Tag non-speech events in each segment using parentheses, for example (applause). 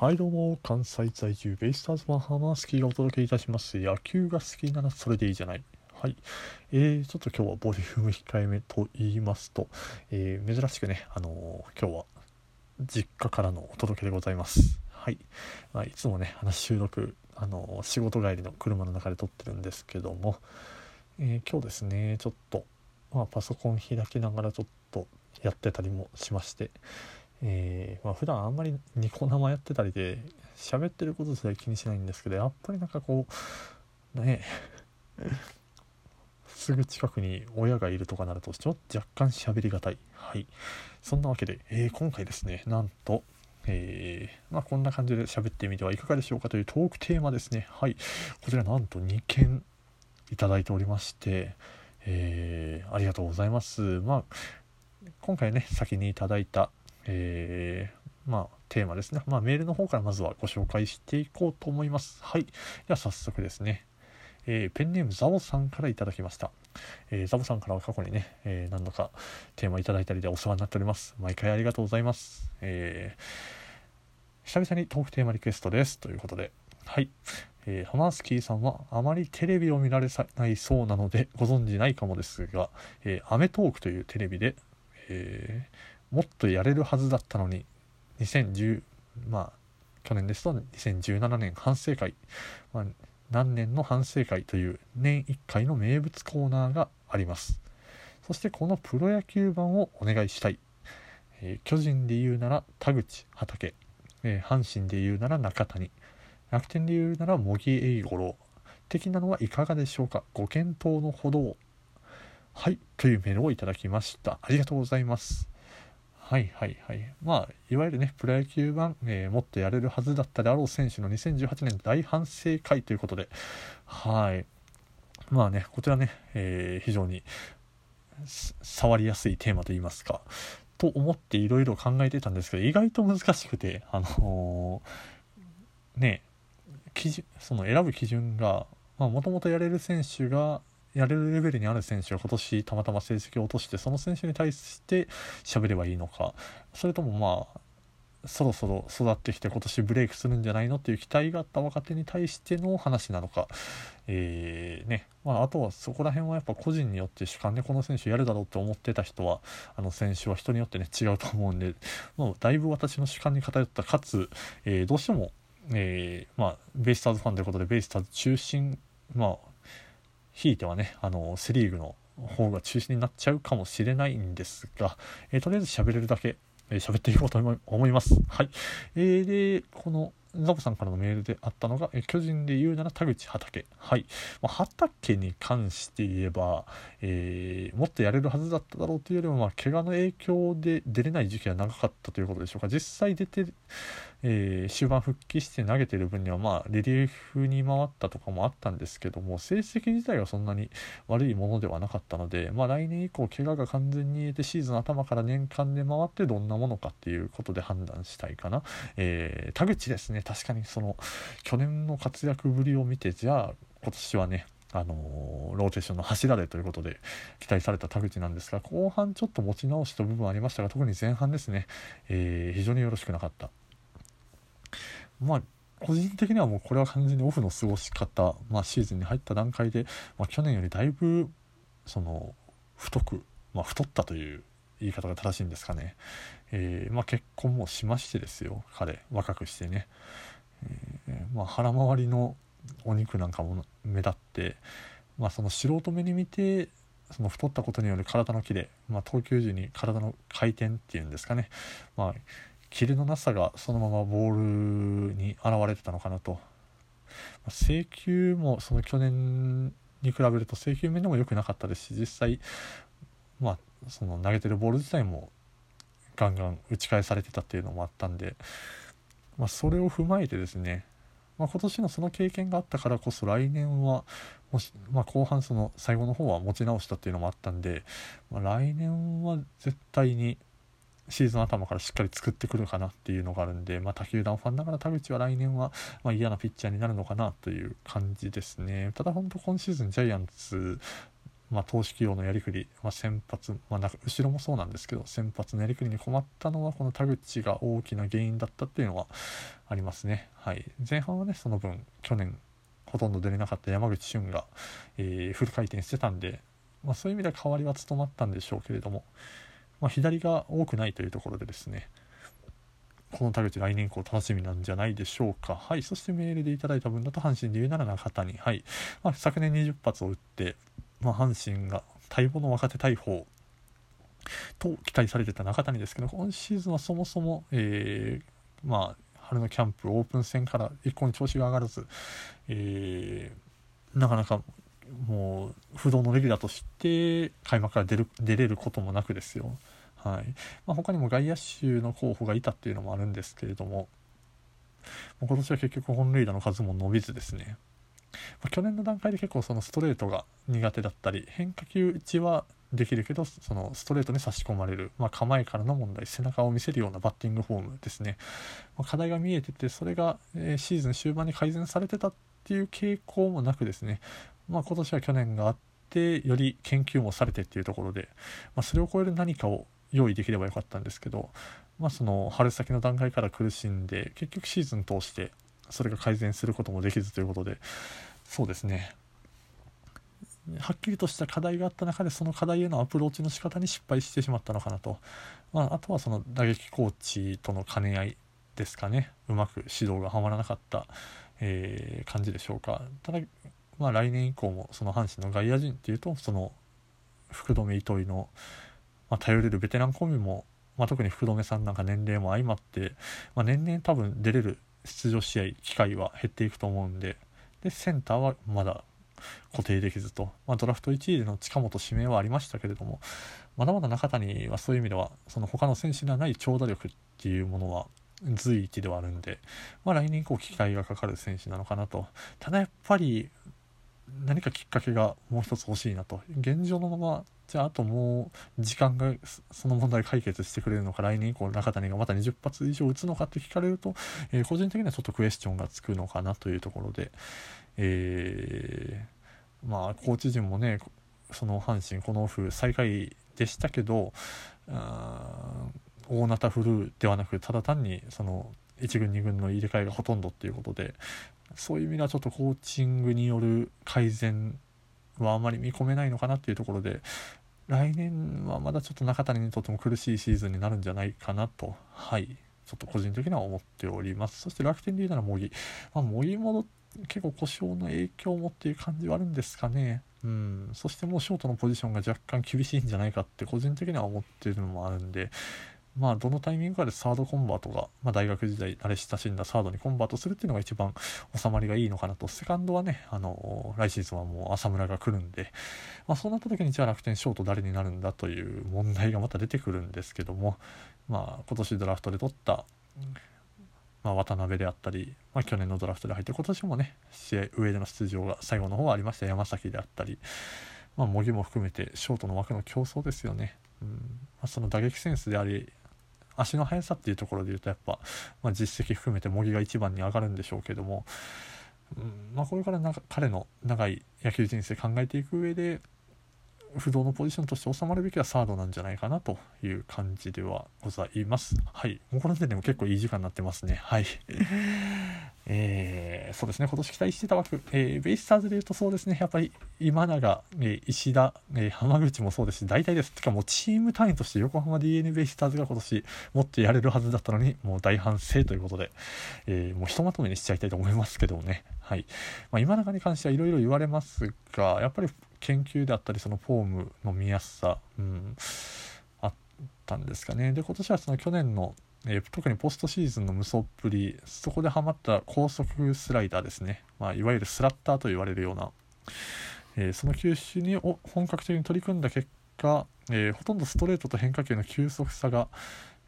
はいどうも、関西在住ベイスターズマンハマースキーがお届けいたします。野球が好きならそれでいいじゃない。はい。えー、ちょっと今日はボリューム控えめと言いますと、えー、珍しくね、あのー、今日は実家からのお届けでございます。はい。まあ、いつもね、話収録、あのー、仕事帰りの車の中で撮ってるんですけども、えー今日ですね、ちょっと、まあ、パソコン開きながらちょっとやってたりもしまして、えー、まあ、普段あんまりニコ生やってたりで喋ってることすら気にしないんですけどやっぱりなんかこうね (laughs) すぐ近くに親がいるとかなるとちょっと若干喋りがたい。はい。そんなわけで、えー、今回ですねなんとえー、まあ、こんな感じで喋ってみてはいかがでしょうかというトークテーマですね。はい。こちらなんと2件いただいておりましてえー、ありがとうございます。まあ今回ね先にいただいたえー、まあ、テーマですね。まあ、メールの方からまずはご紹介していこうと思います。はい。では早速ですね。えー、ペンネームザボさんからいただきました。えー、ザボさんからは過去にね、え、何度かテーマいただいたりでお世話になっております。毎回ありがとうございます。え久々にトークテーマリクエストです。ということで、はい。えー、ハマースキーさんはあまりテレビを見られないそうなのでご存じないかもですが、えー、アメトークというテレビで、えー、もっとやれるはずだったのに2010まあ去年ですと2017年反省会、まあ、何年の反省会という年1回の名物コーナーがあります。そしてこのプロ野球版をお願いしたい、えー、巨人で言うなら田口畠、えー、阪神で言うなら中谷。楽天で言うなら茂木英五郎。的なのはいかがでしょうか？ご検討のほどを。はいというメールをいただきました。ありがとうございます。はいはいはい。まあ、いわゆるね、プロ野球版、えー、もっとやれるはずだったであろう選手の2018年大反省会ということで、はい。まあね、こちらね、えー、非常に触りやすいテーマといいますか、と思っていろいろ考えてたんですけど、意外と難しくて、あのー、ね、基準、その選ぶ基準が、もともとやれる選手が、やれるレベルにある選手が今年たまたま成績を落としてその選手に対して喋ればいいのか。それともまあそろそろ育ってきて今年ブレイクするんじゃないのっていう期待があった若手に対しての話なのか、えー、ね。まあ、あとはそこら辺はやっぱ個人によって主観でこの選手やるだろうって思ってた人はあの選手は人によってね違うと思うんでもうだいぶ私の主観に偏ったかつ、えー、どうしても、えー、まあ、ベイスターズファンということでベイスターズ中心まあひいてはねあのセ・リーグの方が中心になっちゃうかもしれないんですが、えー、とりあえず喋れるだけ喋、えー、っていこうと思います。はい。えー、で、このザボさんからのメールであったのが、え巨人で言うなら田口畑。はい。まあ、畑に関して言えば、えー、もっとやれるはずだっただろうというよりも、まあ、怪我の影響で出れない時期が長かったということでしょうか。実際出て、えー、終盤復帰して投げてる分には、まあ、リリーフに回ったとかもあったんですけども、成績自体はそんなに悪いものではなかったので、まあ、来年以降、怪我が完全に癒えて、シーズン頭から年間で回ってどんなものかっていうことで判断したいかな。えー、田口ですね。ね確かにその去年の活躍ぶりを見てじゃあ今年はねあのー、ローテーションの柱でということで期待された田口なんですが後半ちょっと持ち直した部分ありましたが特に前半ですね、えー、非常によろしくなかったまあ個人的にはもうこれは完全にオフの過ごし方、まあ、シーズンに入った段階で、まあ、去年よりだいぶその太く、まあ、太ったという言い方が正しいんですかね、えー、まあ、結婚もしましてですよ彼若くしてね、えー、まあ、腹回りのお肉なんかも目立って、まあ、その素人目に見てその太ったことによる体のキレ、まあ、投球時に体の回転っていうんですかね、まあ、キレのなさがそのままボールに現れてたのかなと、まあ、制球もその去年に比べると制球面でも良くなかったですし実際まあその投げてるボール自体もガンガン打ち返されてたっていうのもあったんで、まあ、それを踏まえてですね、まあ、今年のその経験があったからこそ来年はもし、まあ、後半その最後の方は持ち直したっていうのもあったんで、まあ、来年は絶対にシーズン頭からしっかり作ってくるかなっていうのがあるんで、まあ、他球団ファンながら田口は来年はま嫌なピッチャーになるのかなという感じですね。ただ本当今シーズンジャイアンツまあ、投手起用のやりくり、まあ、先発、まあ、後ろもそうなんですけど先発のやりくりに困ったのはこの田口が大きな原因だったっていうのはありますね。はい、前半はねその分去年ほとんど出れなかった山口俊が、えー、フル回転してたんで、まあ、そういう意味では代わりは務まったんでしょうけれども、まあ、左が多くないというところでですねこの田口来年以降楽しみなんじゃないでしょうか。はい。そしてメールでいただいた分だと阪神で言うなら中谷。はい。まあ、昨年20発を打って、まあ、阪神が待望の若手大砲と期待されてた中谷ですけど今シーズンはそもそも、えー、まあ春のキャンプオープン戦から一向に調子が上がらず、えー、なかなかもう不動のレギュラーとして開幕から出る出れることもなくですよ。はい。まあ、他にも外野手の候補がいたっていうのもあるんですけれども。今年は結局本塁打の数も伸びずですね。ま、去年の段階で結構そのストレートが苦手だったり変化球打ちはできるけどそのストレートに差し込まれる、まあ、構えからの問題背中を見せるようなバッティングフォームですね、ま、課題が見えててそれが、え、シーズン終盤に改善されてたっていう傾向もなくですね、まあ、今年は去年があってより研究もされてっていうところで、まあ、それを超える何かを用意できればよかったんですけど、まあ、その春先の段階から苦しんで結局シーズン通してそれが改善することもできずということでそうですね。はっきりとした課題があった中でその課題へのアプローチの仕方に失敗してしまったのかなと、まあ、あとはその打撃コーチとの兼ね合いですかね。うまく指導がはまらなかった、えー、感じでしょうか。ただ、まあ、来年以降もその阪神の外野陣っていうとその福留糸井の、まあ、頼れるベテランコンビも、まあ、特に福留さんなんか年齢も相まって、まあ、年々多分出れる出場試合機会は減っていくと思うんででセンターはまだ固定できずと、まあ、ドラフト1位での近本指名はありましたけれどもまだまだ中谷はそういう意味ではその他の選手にはない長打力っていうものは随一ではあるんで、まあ、来年以降機会がかかる選手なのかなと。ただやっぱり何かきっかけがもう一つ欲しいなと。現状のままじゃああともう時間がその問題解決してくれるのか来年以降中谷がまた20発以上打つのかって聞かれると、えー、個人的にはちょっとクエスチョンがつくのかなというところで、えー、まあコーチ陣もねその阪神このオフ最下位でしたけど大なた振るではなくただ単にその1軍2軍の入れ替えがほとんどっていうことでそういう意味ではちょっとコーチングによる改善はあまり見込めないのかなっていうところで来年はまだちょっと中谷にとっても苦しいシーズンになるんじゃないかなと。はい。ちょっと個人的には思っております。そして楽天で言うなら茂木、まあ、茂木も結構故障の影響もっていう感じはあるんですかね。うん。そしてもうショートのポジションが若干厳しいんじゃないかって個人的には思ってるのもあるんでまあ、どのタイミングかでサードコンバートが、まあ、大学時代慣れ親しんだサードにコンバートするっていうのが一番収まりがいいのかなと、セカンドはね、あの、来シーズンはもう浅村が来るんで、まあ、そうなった時にじゃあ楽天ショート誰になるんだという問題がまた出てくるんですけども、まあ、今年ドラフトで取った、まあ、渡辺であったり、まあ、去年のドラフトで入って今年もね試合上での出場が最後の方はありました。山崎であったり、まあ、模擬も含めてショートの枠の競争ですよね。うん。まあ、その打撃センスであり足の速さっていうところで言うとやっぱ、まあ、実績含めて茂木が一番に上がるんでしょうけども、うんまあ、これからなんか彼の長い野球人生考えていく上で不動のポジションとして収まるべきはサードなんじゃないかなという感じではございます。はい。もうこの時点でも結構いい時間になってますね。はい。えー、そうですね、今年期待してた枠、えー、ベイスターズで言うとそうですね、やっぱり今永、えー、石田、えー、浜口もそうですし、大体です。てかもうチーム単位として横浜 d n a ベイスターズが今年もっとやれるはずだったのに、もう大反省ということで、えー、もうひとまとめにしちゃいたいと思いますけどね。はい。まあ、今永に関してはいろいろ言われますが、やっぱり研究であったりそのフォームの見やすさ、うん、あったんですかねで今年はその去年の、えー、特にポストシーズンの無双っぷりそこでハマった高速スライダーですね、まあ、いわゆるスラッターと言われるような、えー、その球種に本格的に取り組んだ結果、えー、ほとんどストレートと変化球の急速さが、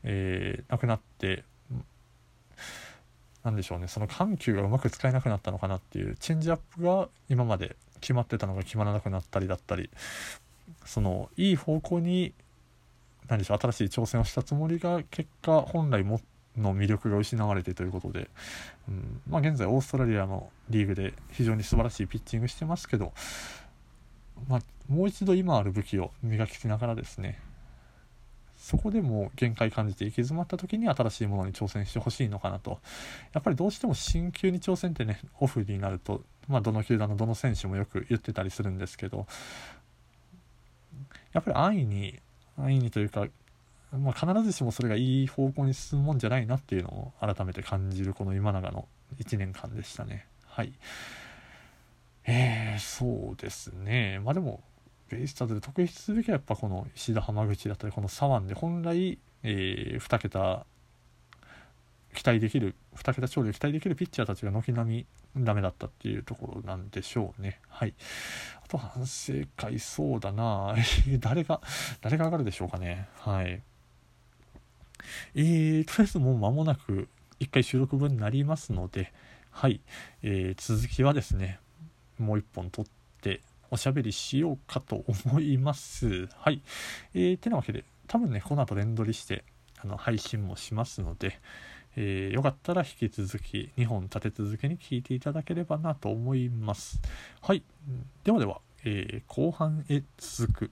えなくなって何でしょうね。その緩急がうまく使えなくなったのかなっていうチェンジアップが今まで決まってたのが決まらなくなったりだったりそのいい方向に何でしょう新しい挑戦をしたつもりが結果本来もの魅力が失われてということで、うんまあ、現在オーストラリアのリーグで非常に素晴らしいピッチングしてますけど、まあ、もう一度今ある武器を磨きながらですねそこでも限界感じて行き詰まった時に新しいものに挑戦してほしいのかなと。やっぱりどうしても新球に挑戦ってねオフになると、まあ、どの球団のどの選手もよく言ってたりするんですけどやっぱり安易に安易にというか、まあ、必ずしもそれがいい方向に進むもんじゃないなっていうのを改めて感じるこの今永の1年間でしたね。はい。えー、そうですね。まあでもベイスターズで特筆すべきはやっぱこの石田浜口だったりこの左腕で本来、えー、2桁期待できる2桁勝利を期待できるピッチャーたちが軒並みダメだったっていうところなんでしょうね。はい。あと反省会そうだな。(laughs) 誰が誰が上がるでしょうかね。はい。えー、とりあえずもう間もなく1回収録分になりますのではい、えー、続きはですねもう1本撮っておしゃべりしようかと思います。はい。えー、てなわけで、多分ね、この後連撮りして、あの、配信もしますので、えー、よかったら引き続き2本立て続けに聞いていただければなと思います。はい。ではでは、えー、後半へ続く。